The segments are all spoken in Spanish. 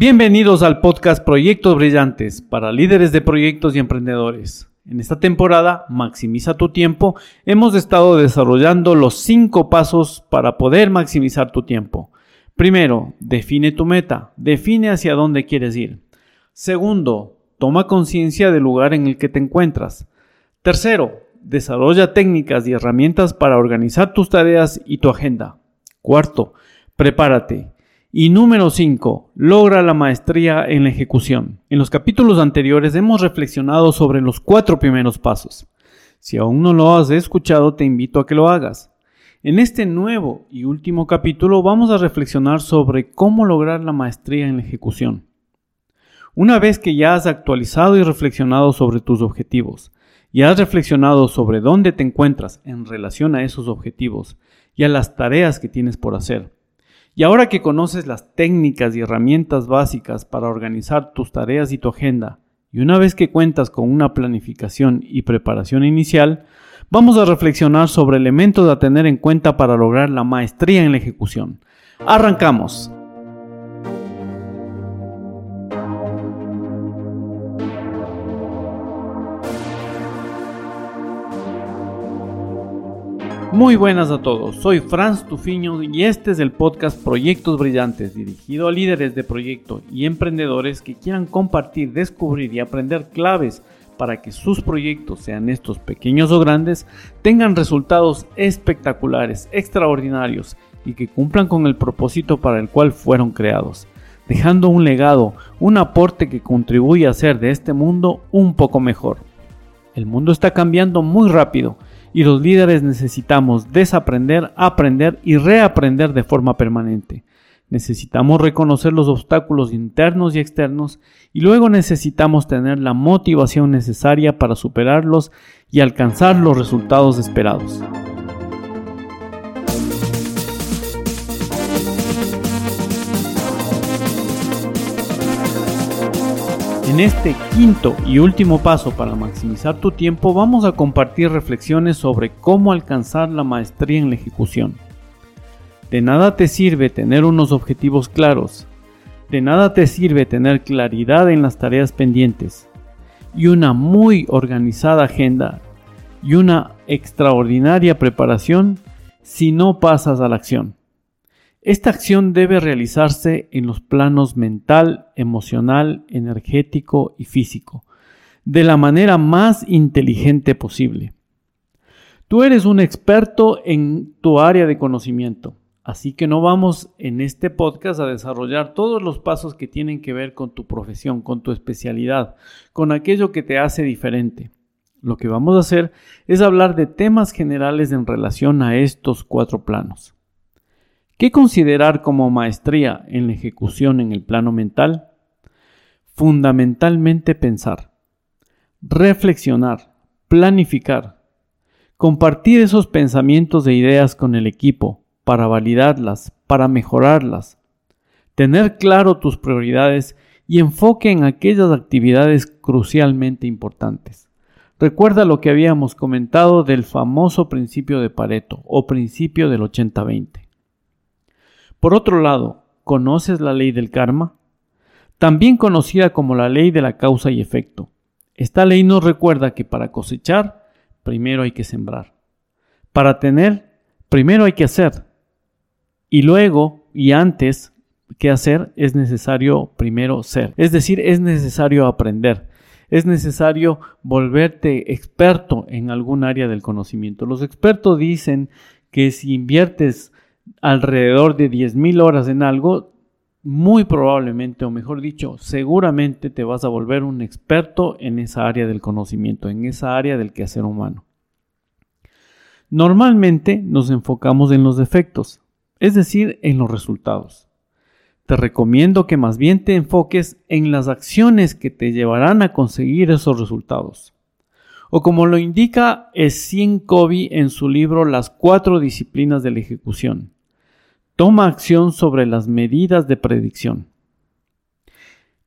Bienvenidos al podcast Proyectos Brillantes para líderes de proyectos y emprendedores. En esta temporada, Maximiza tu tiempo, hemos estado desarrollando los cinco pasos para poder maximizar tu tiempo. Primero, define tu meta, define hacia dónde quieres ir. Segundo, toma conciencia del lugar en el que te encuentras. Tercero, desarrolla técnicas y herramientas para organizar tus tareas y tu agenda. Cuarto, prepárate. Y número 5. Logra la maestría en la ejecución. En los capítulos anteriores hemos reflexionado sobre los cuatro primeros pasos. Si aún no lo has escuchado, te invito a que lo hagas. En este nuevo y último capítulo vamos a reflexionar sobre cómo lograr la maestría en la ejecución. Una vez que ya has actualizado y reflexionado sobre tus objetivos, y has reflexionado sobre dónde te encuentras en relación a esos objetivos y a las tareas que tienes por hacer, y ahora que conoces las técnicas y herramientas básicas para organizar tus tareas y tu agenda, y una vez que cuentas con una planificación y preparación inicial, vamos a reflexionar sobre elementos a tener en cuenta para lograr la maestría en la ejecución. Arrancamos. Muy buenas a todos, soy Franz Tufiño y este es el podcast Proyectos Brillantes, dirigido a líderes de proyecto y emprendedores que quieran compartir, descubrir y aprender claves para que sus proyectos, sean estos pequeños o grandes, tengan resultados espectaculares, extraordinarios y que cumplan con el propósito para el cual fueron creados, dejando un legado, un aporte que contribuye a hacer de este mundo un poco mejor. El mundo está cambiando muy rápido y los líderes necesitamos desaprender, aprender y reaprender de forma permanente. Necesitamos reconocer los obstáculos internos y externos y luego necesitamos tener la motivación necesaria para superarlos y alcanzar los resultados esperados. En este quinto y último paso para maximizar tu tiempo vamos a compartir reflexiones sobre cómo alcanzar la maestría en la ejecución. De nada te sirve tener unos objetivos claros, de nada te sirve tener claridad en las tareas pendientes y una muy organizada agenda y una extraordinaria preparación si no pasas a la acción. Esta acción debe realizarse en los planos mental, emocional, energético y físico, de la manera más inteligente posible. Tú eres un experto en tu área de conocimiento, así que no vamos en este podcast a desarrollar todos los pasos que tienen que ver con tu profesión, con tu especialidad, con aquello que te hace diferente. Lo que vamos a hacer es hablar de temas generales en relación a estos cuatro planos. ¿Qué considerar como maestría en la ejecución en el plano mental? Fundamentalmente pensar, reflexionar, planificar, compartir esos pensamientos e ideas con el equipo para validarlas, para mejorarlas, tener claro tus prioridades y enfoque en aquellas actividades crucialmente importantes. Recuerda lo que habíamos comentado del famoso principio de Pareto o principio del 80-20. Por otro lado, ¿conoces la ley del karma? También conocida como la ley de la causa y efecto. Esta ley nos recuerda que para cosechar, primero hay que sembrar. Para tener, primero hay que hacer. Y luego, y antes que hacer, es necesario primero ser. Es decir, es necesario aprender. Es necesario volverte experto en algún área del conocimiento. Los expertos dicen que si inviertes alrededor de 10.000 horas en algo, muy probablemente, o mejor dicho, seguramente te vas a volver un experto en esa área del conocimiento, en esa área del quehacer humano. Normalmente nos enfocamos en los defectos, es decir, en los resultados. Te recomiendo que más bien te enfoques en las acciones que te llevarán a conseguir esos resultados o como lo indica Essien Covey en su libro Las cuatro disciplinas de la ejecución. Toma acción sobre las medidas de predicción.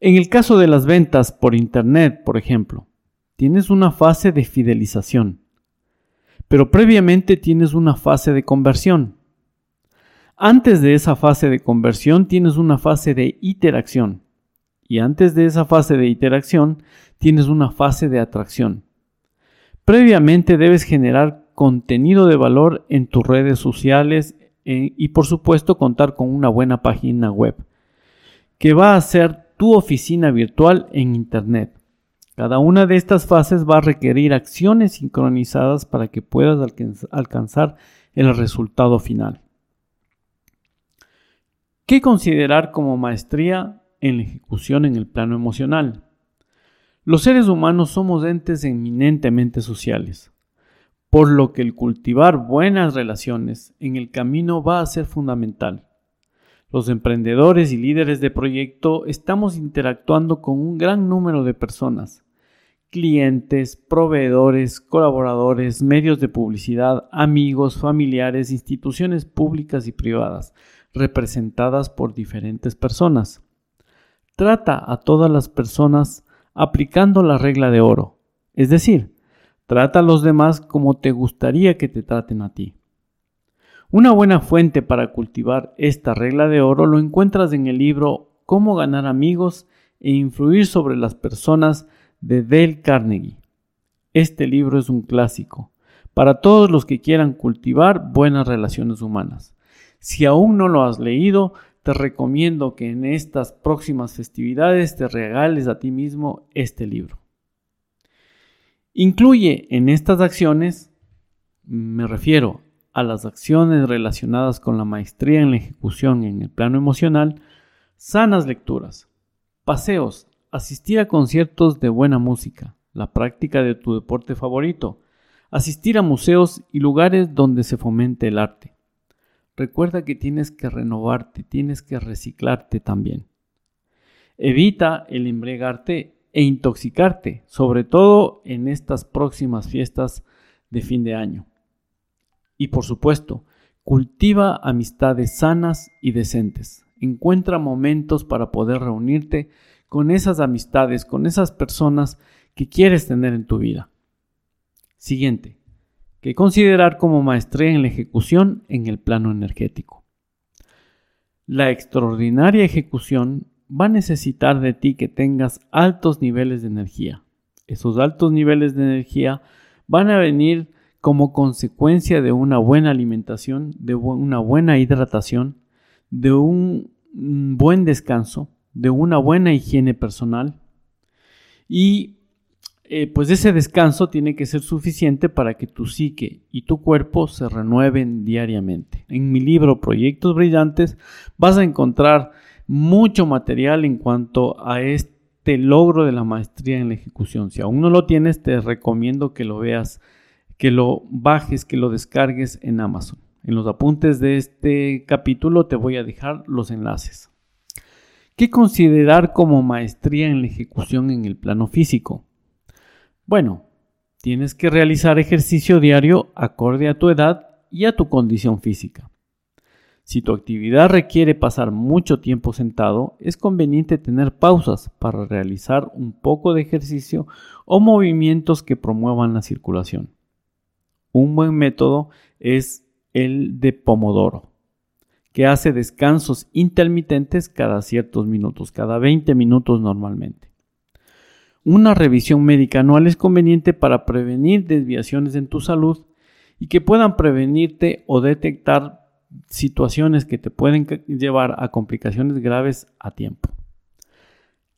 En el caso de las ventas por Internet, por ejemplo, tienes una fase de fidelización, pero previamente tienes una fase de conversión. Antes de esa fase de conversión tienes una fase de iteración, Y antes de esa fase de interacción, tienes una fase de atracción. Previamente debes generar contenido de valor en tus redes sociales eh, y por supuesto contar con una buena página web, que va a ser tu oficina virtual en Internet. Cada una de estas fases va a requerir acciones sincronizadas para que puedas alcanzar el resultado final. ¿Qué considerar como maestría en la ejecución en el plano emocional? Los seres humanos somos entes eminentemente sociales, por lo que el cultivar buenas relaciones en el camino va a ser fundamental. Los emprendedores y líderes de proyecto estamos interactuando con un gran número de personas, clientes, proveedores, colaboradores, medios de publicidad, amigos, familiares, instituciones públicas y privadas, representadas por diferentes personas. Trata a todas las personas aplicando la regla de oro, es decir, trata a los demás como te gustaría que te traten a ti. Una buena fuente para cultivar esta regla de oro lo encuentras en el libro Cómo ganar amigos e influir sobre las personas de Dale Carnegie. Este libro es un clásico para todos los que quieran cultivar buenas relaciones humanas. Si aún no lo has leído, te recomiendo que en estas próximas festividades te regales a ti mismo este libro. Incluye en estas acciones, me refiero a las acciones relacionadas con la maestría en la ejecución en el plano emocional, sanas lecturas, paseos, asistir a conciertos de buena música, la práctica de tu deporte favorito, asistir a museos y lugares donde se fomente el arte. Recuerda que tienes que renovarte, tienes que reciclarte también. Evita el embriagarte e intoxicarte, sobre todo en estas próximas fiestas de fin de año. Y por supuesto, cultiva amistades sanas y decentes. Encuentra momentos para poder reunirte con esas amistades, con esas personas que quieres tener en tu vida. Siguiente, que considerar como maestría en la ejecución en el plano energético. La extraordinaria ejecución va a necesitar de ti que tengas altos niveles de energía. Esos altos niveles de energía van a venir como consecuencia de una buena alimentación, de una buena hidratación, de un buen descanso, de una buena higiene personal. Y eh, pues ese descanso tiene que ser suficiente para que tu psique y tu cuerpo se renueven diariamente. En mi libro Proyectos Brillantes vas a encontrar mucho material en cuanto a este logro de la maestría en la ejecución. Si aún no lo tienes, te recomiendo que lo veas que lo bajes, que lo descargues en Amazon. En los apuntes de este capítulo te voy a dejar los enlaces. ¿Qué considerar como maestría en la ejecución en el plano físico? Bueno, tienes que realizar ejercicio diario acorde a tu edad y a tu condición física. Si tu actividad requiere pasar mucho tiempo sentado, es conveniente tener pausas para realizar un poco de ejercicio o movimientos que promuevan la circulación. Un buen método es el de Pomodoro, que hace descansos intermitentes cada ciertos minutos, cada 20 minutos normalmente. Una revisión médica anual es conveniente para prevenir desviaciones en tu salud y que puedan prevenirte o detectar situaciones que te pueden llevar a complicaciones graves a tiempo.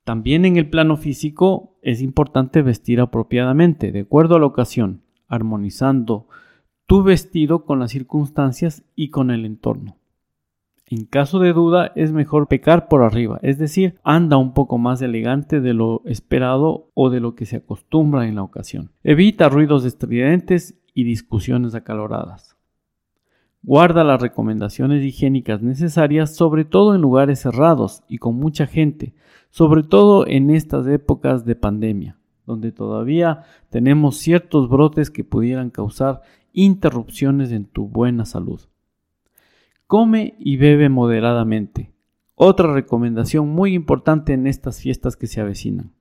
También en el plano físico es importante vestir apropiadamente, de acuerdo a la ocasión armonizando tu vestido con las circunstancias y con el entorno. En caso de duda es mejor pecar por arriba, es decir, anda un poco más elegante de lo esperado o de lo que se acostumbra en la ocasión. Evita ruidos estridentes y discusiones acaloradas. Guarda las recomendaciones higiénicas necesarias, sobre todo en lugares cerrados y con mucha gente, sobre todo en estas épocas de pandemia donde todavía tenemos ciertos brotes que pudieran causar interrupciones en tu buena salud. Come y bebe moderadamente. Otra recomendación muy importante en estas fiestas que se avecinan.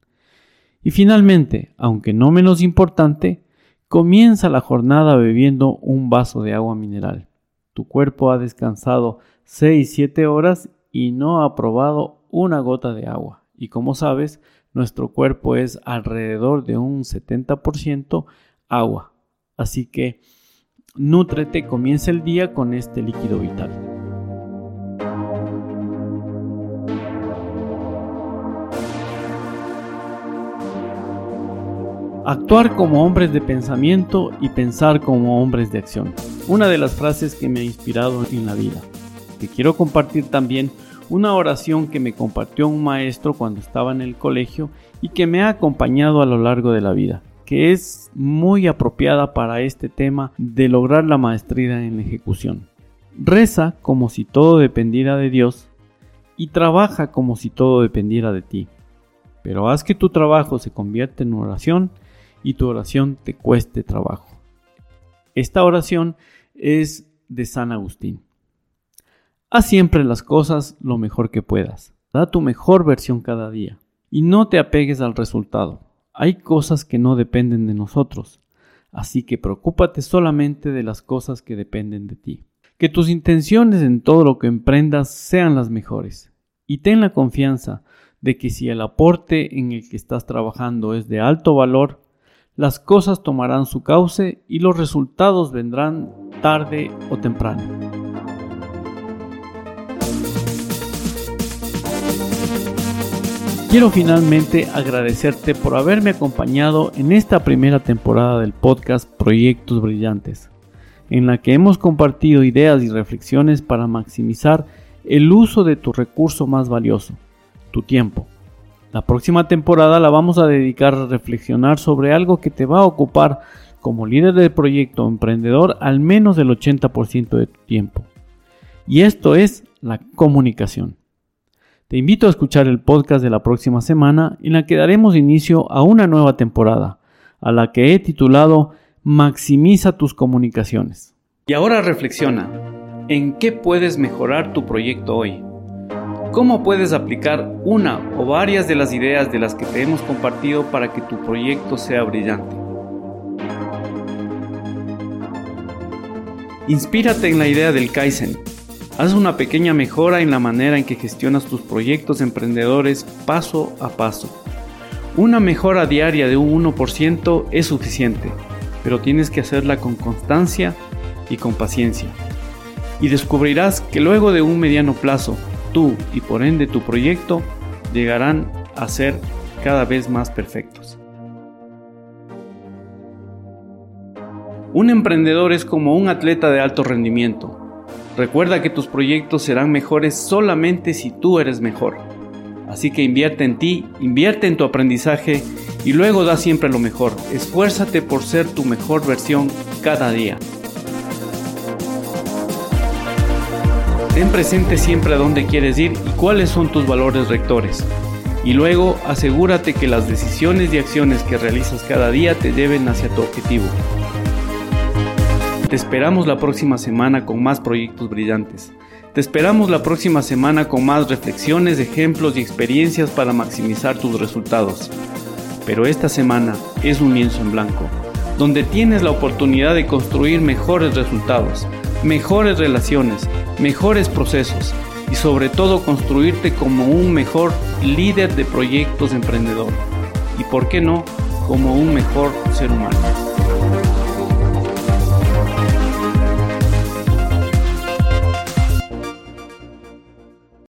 Y finalmente, aunque no menos importante, comienza la jornada bebiendo un vaso de agua mineral. Tu cuerpo ha descansado 6-7 horas y no ha probado una gota de agua. Y como sabes, nuestro cuerpo es alrededor de un 70% agua. Así que nútrete, comienza el día con este líquido vital. Actuar como hombres de pensamiento y pensar como hombres de acción. Una de las frases que me ha inspirado en la vida. Te quiero compartir también una oración que me compartió un maestro cuando estaba en el colegio y que me ha acompañado a lo largo de la vida, que es muy apropiada para este tema de lograr la maestría en la ejecución. Reza como si todo dependiera de Dios y trabaja como si todo dependiera de ti. Pero haz que tu trabajo se convierta en oración y tu oración te cueste trabajo. Esta oración es de San Agustín. Haz siempre las cosas lo mejor que puedas. Da tu mejor versión cada día. Y no te apegues al resultado. Hay cosas que no dependen de nosotros. Así que preocúpate solamente de las cosas que dependen de ti. Que tus intenciones en todo lo que emprendas sean las mejores. Y ten la confianza de que si el aporte en el que estás trabajando es de alto valor, las cosas tomarán su cauce y los resultados vendrán tarde o temprano. Quiero finalmente agradecerte por haberme acompañado en esta primera temporada del podcast Proyectos Brillantes, en la que hemos compartido ideas y reflexiones para maximizar el uso de tu recurso más valioso, tu tiempo. La próxima temporada la vamos a dedicar a reflexionar sobre algo que te va a ocupar como líder del proyecto emprendedor al menos del 80% de tu tiempo. Y esto es la comunicación. Te invito a escuchar el podcast de la próxima semana en la que daremos inicio a una nueva temporada, a la que he titulado Maximiza tus comunicaciones. Y ahora reflexiona, ¿en qué puedes mejorar tu proyecto hoy? ¿Cómo puedes aplicar una o varias de las ideas de las que te hemos compartido para que tu proyecto sea brillante? Inspírate en la idea del Kaizen. Haz una pequeña mejora en la manera en que gestionas tus proyectos emprendedores paso a paso. Una mejora diaria de un 1% es suficiente, pero tienes que hacerla con constancia y con paciencia. Y descubrirás que luego de un mediano plazo, tú y por ende tu proyecto llegarán a ser cada vez más perfectos. Un emprendedor es como un atleta de alto rendimiento. Recuerda que tus proyectos serán mejores solamente si tú eres mejor. Así que invierte en ti, invierte en tu aprendizaje y luego da siempre lo mejor. Esfuérzate por ser tu mejor versión cada día. Ten presente siempre a dónde quieres ir y cuáles son tus valores rectores. Y luego asegúrate que las decisiones y acciones que realizas cada día te lleven hacia tu objetivo. Te esperamos la próxima semana con más proyectos brillantes. Te esperamos la próxima semana con más reflexiones, ejemplos y experiencias para maximizar tus resultados. Pero esta semana es un lienzo en blanco, donde tienes la oportunidad de construir mejores resultados, mejores relaciones, mejores procesos y sobre todo construirte como un mejor líder de proyectos emprendedor y por qué no como un mejor ser humano.